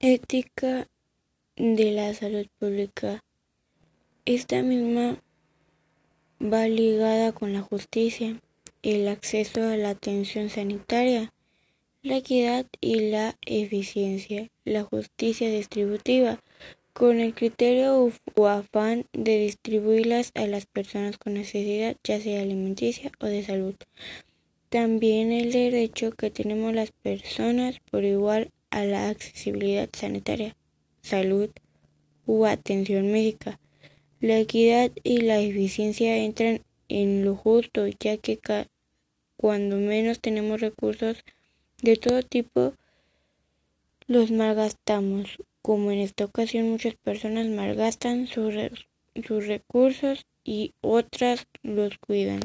Ética de la salud pública. Esta misma va ligada con la justicia, el acceso a la atención sanitaria, la equidad y la eficiencia, la justicia distributiva, con el criterio o afán de distribuirlas a las personas con necesidad, ya sea alimenticia o de salud. También el derecho que tenemos las personas por igual a la accesibilidad sanitaria, salud u atención médica. La equidad y la eficiencia entran en lo justo, ya que cuando menos tenemos recursos de todo tipo, los malgastamos, como en esta ocasión muchas personas malgastan sus, sus recursos y otras los cuidan.